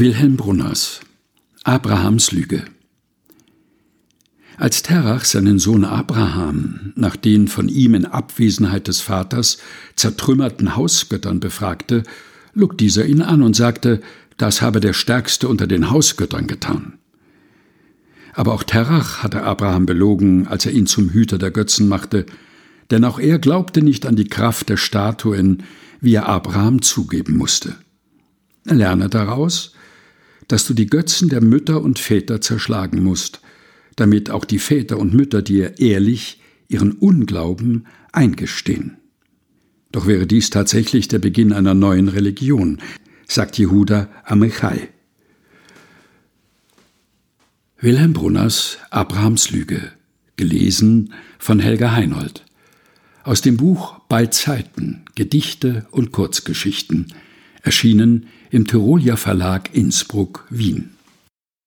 Wilhelm Brunners Abrahams Lüge Als Terach seinen Sohn Abraham nach den von ihm in Abwesenheit des Vaters zertrümmerten Hausgöttern befragte, log dieser ihn an und sagte, das habe der Stärkste unter den Hausgöttern getan. Aber auch Terach hatte Abraham belogen, als er ihn zum Hüter der Götzen machte, denn auch er glaubte nicht an die Kraft der Statuen, wie er Abraham zugeben musste. Lerne daraus, dass du die Götzen der Mütter und Väter zerschlagen musst, damit auch die Väter und Mütter dir ehrlich ihren Unglauben eingestehen. Doch wäre dies tatsächlich der Beginn einer neuen Religion, sagt Jehuda Amichai. Wilhelm Brunners Abrahams Lüge, gelesen von Helga Heinold. Aus dem Buch Beizeiten, Gedichte und Kurzgeschichten, erschienen im Tyrolia Verlag Innsbruck, Wien.